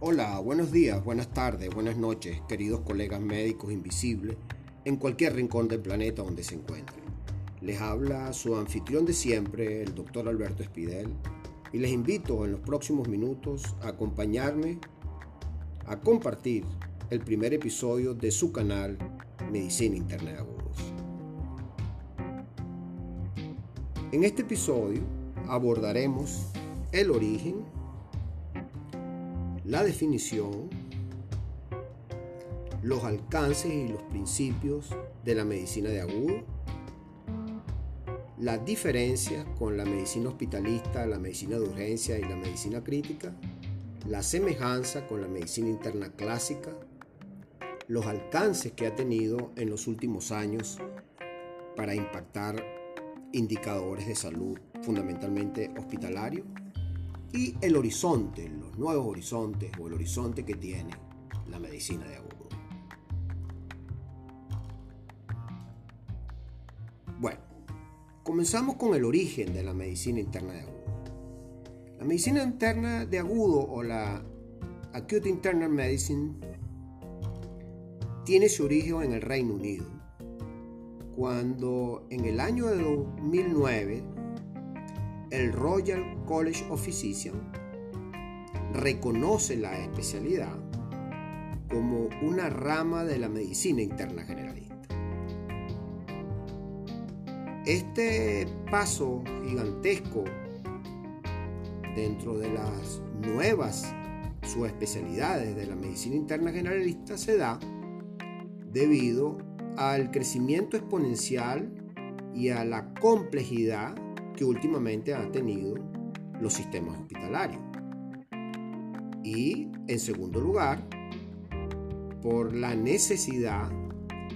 Hola, buenos días, buenas tardes, buenas noches, queridos colegas médicos invisibles en cualquier rincón del planeta donde se encuentren. Les habla su anfitrión de siempre, el doctor Alberto Espidel, y les invito en los próximos minutos a acompañarme a compartir el primer episodio de su canal Medicina Interna de Agudos. En este episodio abordaremos el origen, la definición, los alcances y los principios de la medicina de agudo, las diferencias con la medicina hospitalista, la medicina de urgencia y la medicina crítica, la semejanza con la medicina interna clásica, los alcances que ha tenido en los últimos años para impactar indicadores de salud, fundamentalmente hospitalarios, y el horizonte, los nuevos horizontes o el horizonte que tiene la medicina de agudo. Bueno, comenzamos con el origen de la medicina interna de agudo. La medicina interna de agudo o la Acute Internal Medicine tiene su origen en el Reino Unido, cuando en el año de 2009 el Royal College of Physicians reconoce la especialidad como una rama de la medicina interna generalista. Este paso gigantesco dentro de las nuevas subespecialidades de la medicina interna generalista se da debido al crecimiento exponencial y a la complejidad que últimamente han tenido los sistemas hospitalarios. Y en segundo lugar, por la necesidad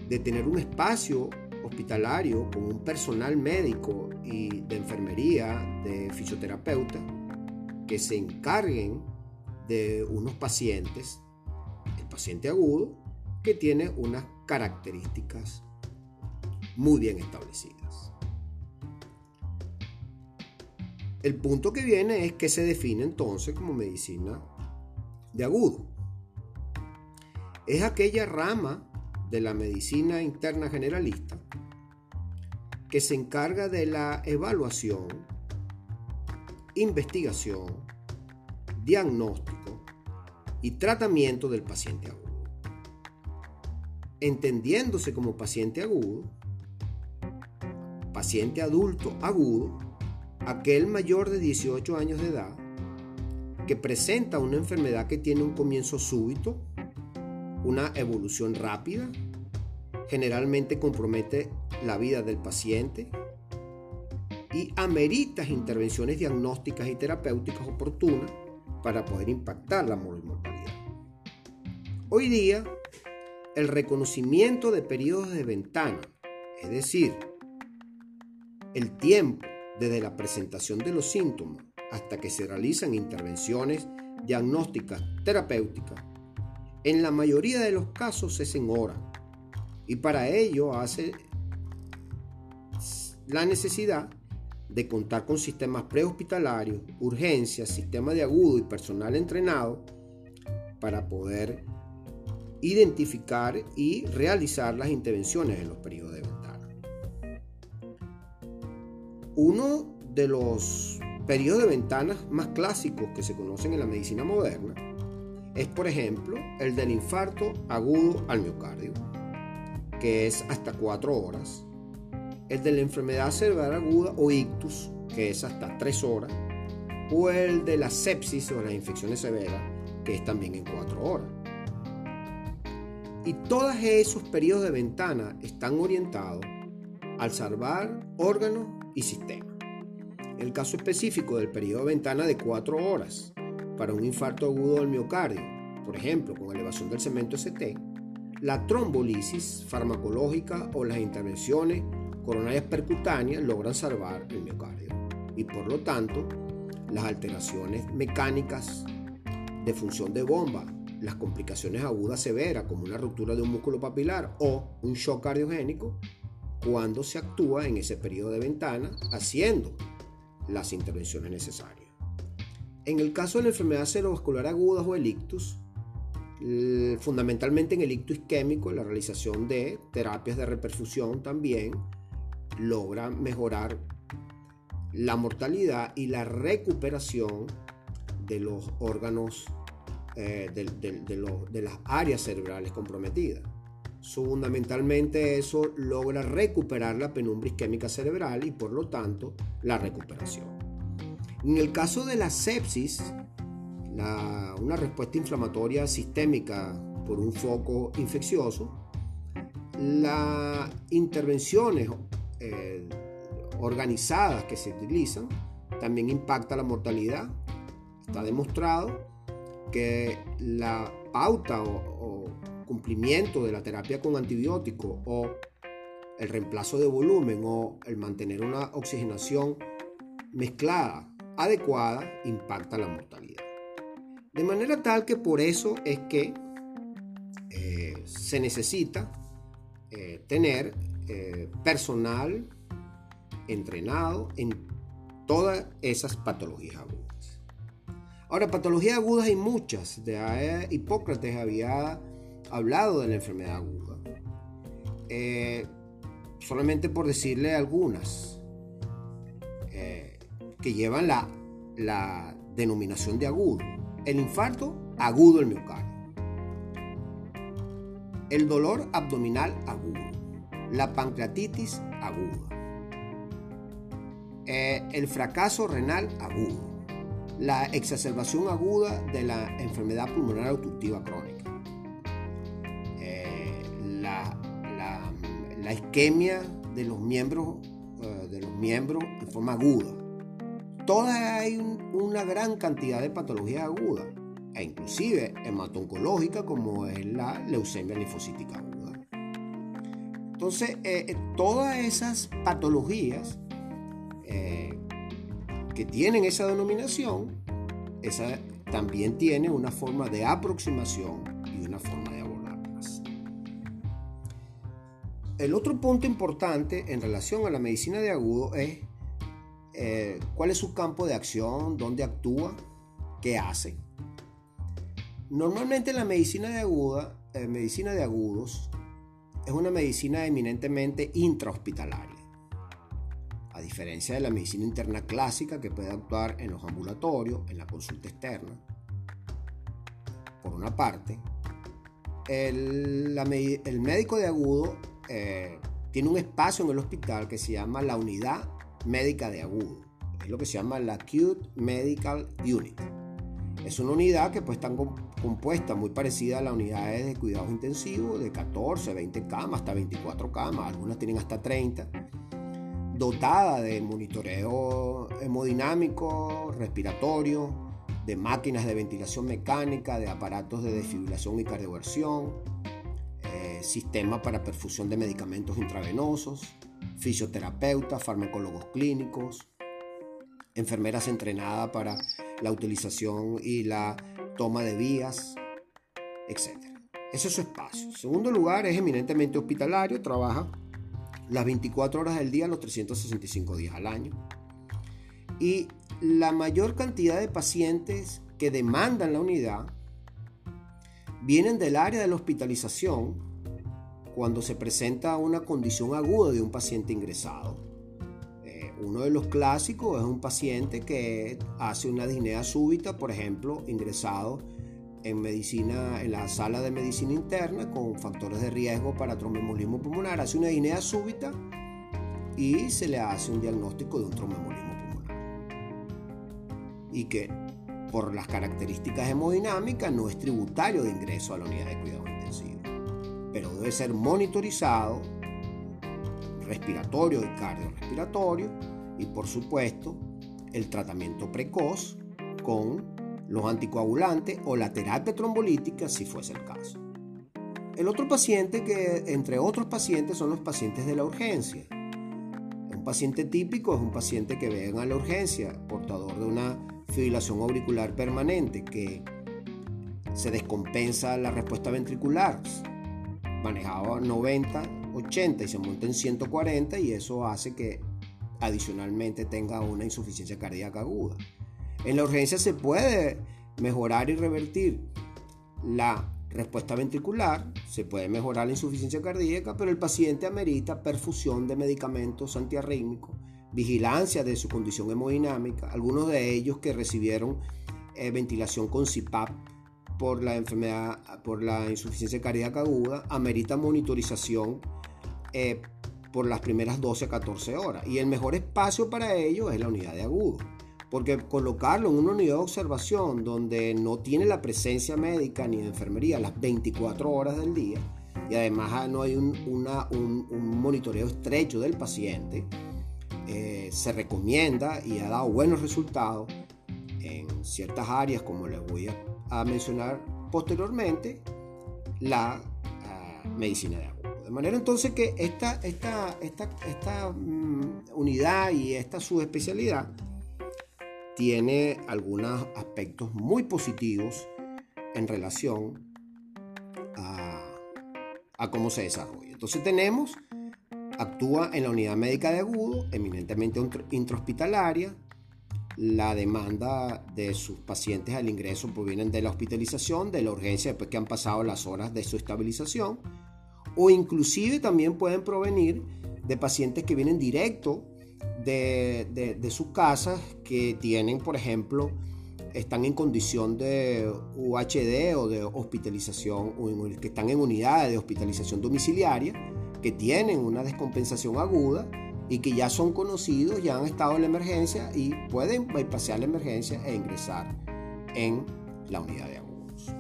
de tener un espacio hospitalario con un personal médico y de enfermería, de fisioterapeuta, que se encarguen de unos pacientes, el paciente agudo, que tiene unas características muy bien establecidas. El punto que viene es que se define entonces como medicina de agudo. Es aquella rama de la medicina interna generalista que se encarga de la evaluación, investigación, diagnóstico y tratamiento del paciente agudo. Entendiéndose como paciente agudo, paciente adulto agudo, aquel mayor de 18 años de edad que presenta una enfermedad que tiene un comienzo súbito, una evolución rápida, generalmente compromete la vida del paciente y amerita intervenciones diagnósticas y terapéuticas oportunas para poder impactar la mortalidad. Hoy día, el reconocimiento de periodos de ventana, es decir, el tiempo desde la presentación de los síntomas hasta que se realizan intervenciones diagnósticas terapéuticas, en la mayoría de los casos es en hora y para ello hace la necesidad de contar con sistemas prehospitalarios, urgencias, sistema de agudo y personal entrenado para poder identificar y realizar las intervenciones en los periodos de Uno de los periodos de ventanas más clásicos que se conocen en la medicina moderna es, por ejemplo, el del infarto agudo al miocardio, que es hasta 4 horas, el de la enfermedad cerebral aguda o ictus, que es hasta 3 horas, o el de la sepsis o las infecciones severas, que es también en 4 horas. Y todos esos periodos de ventana están orientados al salvar órganos y sistemas. El caso específico del periodo de ventana de 4 horas para un infarto agudo del miocardio, por ejemplo, con elevación del cemento ST, la trombolisis farmacológica o las intervenciones coronarias percutáneas logran salvar el miocardio y por lo tanto las alteraciones mecánicas de función de bomba, las complicaciones agudas severas como una ruptura de un músculo papilar o un shock cardiogénico cuando se actúa en ese periodo de ventana haciendo las intervenciones necesarias. En el caso de la enfermedad cerebrovascular aguda o el ictus, fundamentalmente en el ictus isquémico, la realización de terapias de reperfusión también logra mejorar la mortalidad y la recuperación de los órganos, eh, de, las áreas cerebrales comprometidas. Fundamentalmente eso logra recuperar la penumbra isquémica cerebral y por lo tanto la recuperación. En el caso de la sepsis, una respuesta inflamatoria sistémica por un foco infeccioso, las intervenciones eh, organizadas que se utilizan también impacta la mortalidad. Está demostrado que la pauta o, cumplimiento de la terapia con antibiótico o el reemplazo de volumen o el mantener una oxigenación mezclada adecuada impacta la mortalidad. De manera tal que por eso es que eh, se necesita eh, tener eh, personal entrenado en todas esas patologías agudas. Ahora, patologías agudas hay muchas. De Hipócrates había hablado de la enfermedad aguda. Eh, solamente por decirle algunas eh, que llevan la, denominación de agudo. El infarto, agudo el miocardio. El dolor abdominal agudo. La pancreatitis aguda. Eh, el fracaso renal agudo. La exacerbación aguda de la enfermedad pulmonar obstructiva crónica. Isquemia de los miembros, eh, de los miembros en forma aguda. Todas hay una gran cantidad de patologías agudas e inclusive hematoncológica como es la leucemia linfocítica aguda. Entonces, todas esas patologías eh, que tienen esa denominación, esa también tiene una forma de aproximación El otro punto importante en relación a la medicina de agudo es eh, cuál es su campo de acción, dónde actúa, qué hace. Normalmente la medicina de aguda, eh, medicina de agudos, es una medicina eminentemente intrahospitalaria a diferencia de la medicina interna clásica que puede actuar en los ambulatorios, en la consulta externa. Por una parte, el, médico de agudo eh, tiene un espacio en el hospital que se llama la unidad médica de agudo. Es lo que se llama la Acute Medical Unit. Es una unidad que pues está compuesta muy parecida a las unidades de cuidados intensivos de 14, 20 camas, hasta 24 camas, algunas tienen hasta 30 dotada de monitoreo hemodinámico, respiratorio, de máquinas de ventilación mecánica, de aparatos de desfibrilación y cardioversión, eh, sistema para perfusión de medicamentos intravenosos, fisioterapeutas, farmacólogos clínicos, enfermeras entrenadas para la utilización y la toma de vías, etc. Ese es su espacio. En segundo lugar, es eminentemente hospitalario, trabaja las 24 horas del día, los 365 días al año. Y la mayor cantidad de pacientes que demandan la unidad vienen del área de la hospitalización cuando se presenta una condición aguda de un paciente ingresado. Eh, uno de los clásicos es un paciente que hace una disnea súbita, por ejemplo, ingresado en medicina, en la sala de medicina interna con factores de riesgo para tromboembolismo pulmonar. Hace una disnea súbita y se le hace un diagnóstico de un tromboembolismo pulmonar. Y que por las características hemodinámicas no es tributario de ingreso a la unidad de cuidado intensivo, pero debe ser monitorizado respiratorio y cardiorrespiratorio y por supuesto el tratamiento precoz con los anticoagulantes o la terapia trombolítica si fuese el caso. El otro paciente que, entre otros pacientes, son los pacientes de la urgencia. Un paciente típico es un paciente que venga a la urgencia, portador de una fibrilación auricular permanente, que se descompensa la respuesta ventricular, manejado a 90, 80 y se monta en 140 y eso hace que adicionalmente tenga una insuficiencia cardíaca aguda. En la urgencia se puede mejorar y revertir la respuesta ventricular, se puede mejorar la insuficiencia cardíaca, pero el paciente amerita perfusión de medicamentos antiarrítmicos, vigilancia de su condición hemodinámica, algunos de ellos que recibieron eh, ventilación con CPAP por la enfermedad, por la insuficiencia cardíaca aguda, amerita monitorización eh, por las primeras 12 a 14 horas. Y el mejor espacio para ello es la unidad de agudo. Porque colocarlo en una unidad de observación donde no tiene la presencia médica ni de enfermería las 24 horas del día y además no hay un, monitoreo estrecho del paciente, eh, se recomienda y ha dado buenos resultados en ciertas áreas como les voy a, mencionar posteriormente, la ah, medicina de agudo. De manera entonces que esta, esta, esta, esta mm, unidad y esta subespecialidad tiene algunos aspectos muy positivos en relación a, a cómo se desarrolla. Entonces tenemos, actúa en la unidad médica de agudo, eminentemente intrahospitalaria, la demanda de sus pacientes al ingreso provienen de la hospitalización, de la urgencia después que han pasado las horas de su estabilización, o inclusive también pueden provenir de pacientes que vienen directo de, sus casas que tienen, por ejemplo, están en condición de UHD o de hospitalización, o que están en unidades de hospitalización domiciliaria, que tienen una descompensación aguda y que ya son conocidos, ya han estado en la emergencia y pueden bypassar la emergencia e ingresar en la unidad de agudos.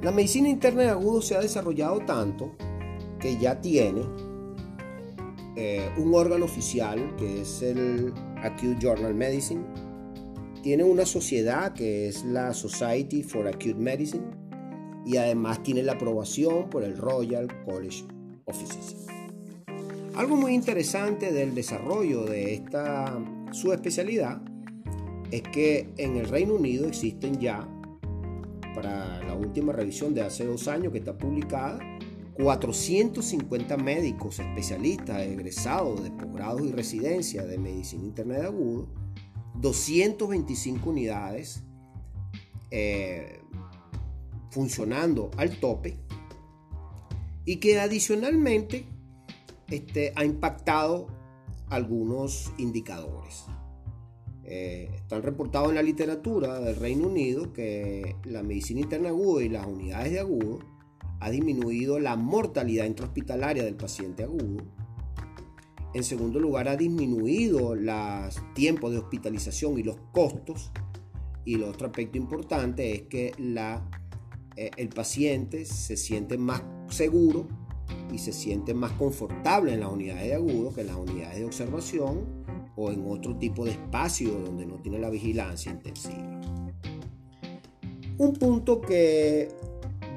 La medicina interna de agudos se ha desarrollado tanto que ya tiene eh, un órgano oficial que es el Acute Journal Medicine. Tiene una sociedad que es la Society for Acute Medicine y además tiene la aprobación por el Royal College Algo muy interesante del desarrollo de esta subespecialidad es que en el Reino Unido existen ya, para la última revisión de hace dos años que está publicada, 450 médicos especialistas egresados de posgrados y residencia de medicina interna de agudo, 225 unidades eh, funcionando al tope y que adicionalmente este, ha impactado algunos indicadores. Eh, están reportados en la literatura del Reino Unido que la medicina interna aguda y las unidades de agudo ha disminuido la mortalidad intrahospitalaria del paciente agudo. En segundo lugar, ha disminuido los tiempos de hospitalización y los costos. Y el otro aspecto importante es que la, eh, el paciente se siente más seguro y se siente más confortable en las unidades de agudo que en las unidades de observación o en otro tipo de espacio donde no tiene la vigilancia intensiva. Un punto que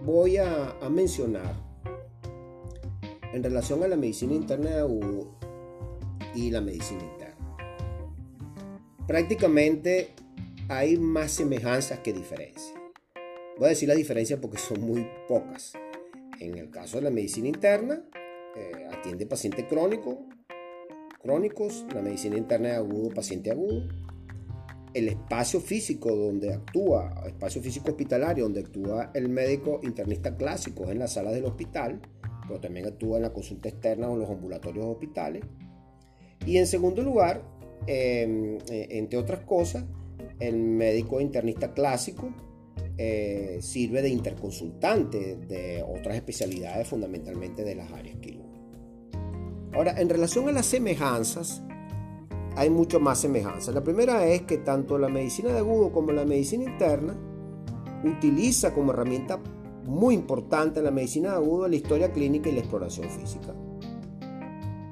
voy a, mencionar en relación a la medicina interna de agudo y la medicina interna. Prácticamente hay más semejanzas que diferencias. Voy a decir la diferencia porque son muy pocas. En el caso de la medicina interna, eh, atiende paciente crónico, crónicos, la medicina interna de agudo, paciente agudo el espacio físico donde actúa, espacio físico hospitalario donde actúa el médico internista clásico en la sala del hospital, pero también actúa en la consulta externa o en los ambulatorios hospitales. Y en segundo lugar, eh, entre otras cosas, el médico internista clásico eh, sirve de interconsultante de otras especialidades, fundamentalmente de las áreas quirúrgicas. Ahora, en relación a las semejanzas, hay mucho más semejanza. La primera es que tanto la medicina de agudo como la medicina interna utiliza como herramienta muy importante en la medicina de agudo la historia clínica y la exploración física.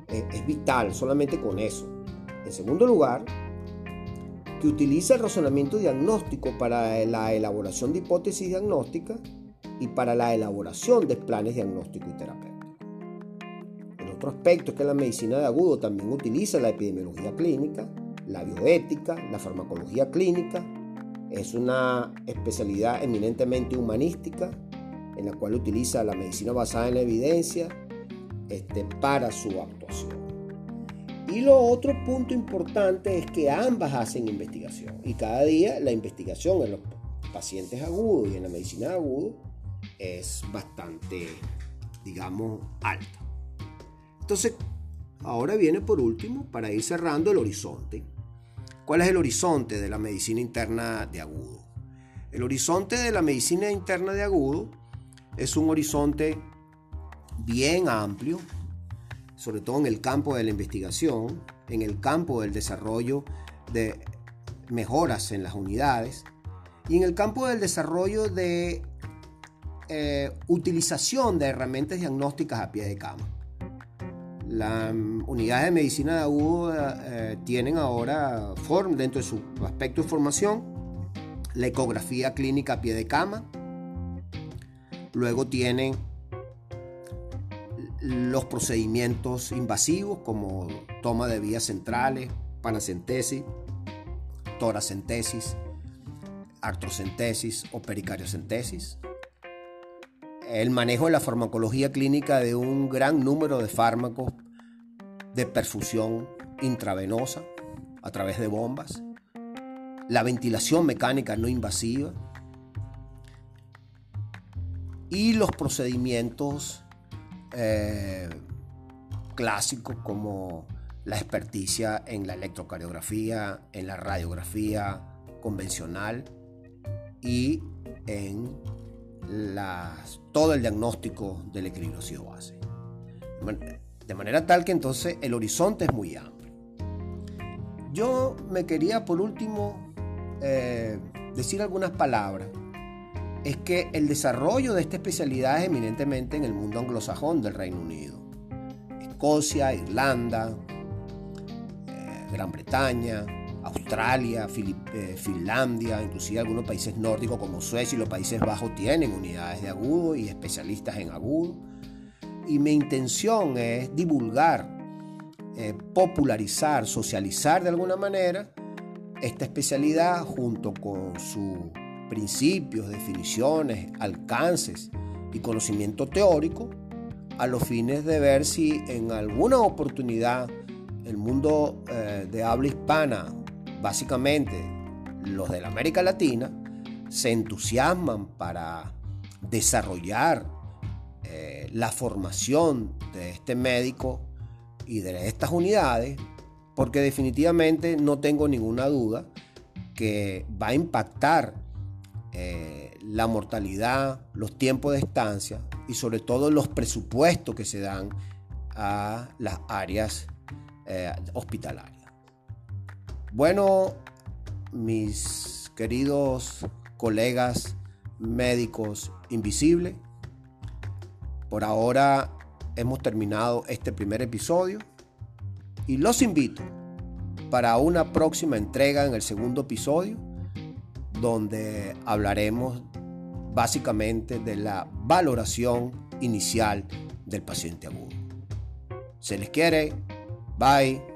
Es, vital solamente con eso. En segundo lugar, que utiliza el razonamiento diagnóstico para la elaboración de hipótesis diagnósticas y para la elaboración de planes diagnósticos y terapéuticos. Otro aspecto es que la medicina de agudo también utiliza la epidemiología clínica, la bioética, la farmacología clínica. Es una especialidad eminentemente humanística en la cual utiliza la medicina basada en la evidencia este, para su actuación. Y lo otro punto importante es que ambas hacen investigación y cada día la investigación en los pacientes agudos y en la medicina aguda es bastante, digamos, alta. Entonces, ahora viene por último, para ir cerrando, el horizonte. ¿Cuál es el horizonte de la medicina interna de agudo? El horizonte de la medicina interna de agudo es un horizonte bien amplio, sobre todo en el campo de la investigación, en el campo del desarrollo de mejoras en las unidades y en el campo del desarrollo de eh, utilización de herramientas diagnósticas a pie de cama. Las unidades de medicina de agudo eh, tienen ahora, dentro de su aspecto de formación, la ecografía clínica a pie de cama. Luego tienen los procedimientos invasivos como toma de vías centrales, panacentesis, toracentesis, artrocentesis o pericariocentesis. El manejo de la farmacología clínica de un gran número de fármacos de perfusión intravenosa a través de bombas. La ventilación mecánica no invasiva. Y los procedimientos eh, clásicos como la experticia en la electrocardiografía, en la radiografía convencional y en todo el diagnóstico del equilibrio ácido-base. De manera tal que entonces el horizonte es muy amplio. Yo me quería por último eh, decir algunas palabras es que el desarrollo de esta especialidad es eminentemente en el mundo anglosajón del Reino Unido. Escocia, Irlanda, eh, Gran Bretaña, Australia, eh, Finlandia, inclusive algunos países nórdicos como Suecia y los Países Bajos tienen unidades de agudo y especialistas en agudo. Y mi intención es divulgar, eh, popularizar, socializar de alguna manera esta especialidad junto con su principios, definiciones, alcances y conocimiento teórico a los fines de ver si en alguna oportunidad el mundo eh, de habla hispana, básicamente los de la América Latina, se entusiasman para desarrollar eh, la formación de este médico y de estas unidades, porque definitivamente no tengo ninguna duda que va a impactar eh, la mortalidad, los tiempos de estancia y sobre todo los presupuestos que se dan a las áreas eh, hospitalarias. Bueno, mis queridos colegas médicos invisibles, por ahora hemos terminado este primer episodio y los invito para una próxima entrega en el segundo episodio donde hablaremos básicamente de la valoración inicial del paciente agudo. Se les quiere. Bye.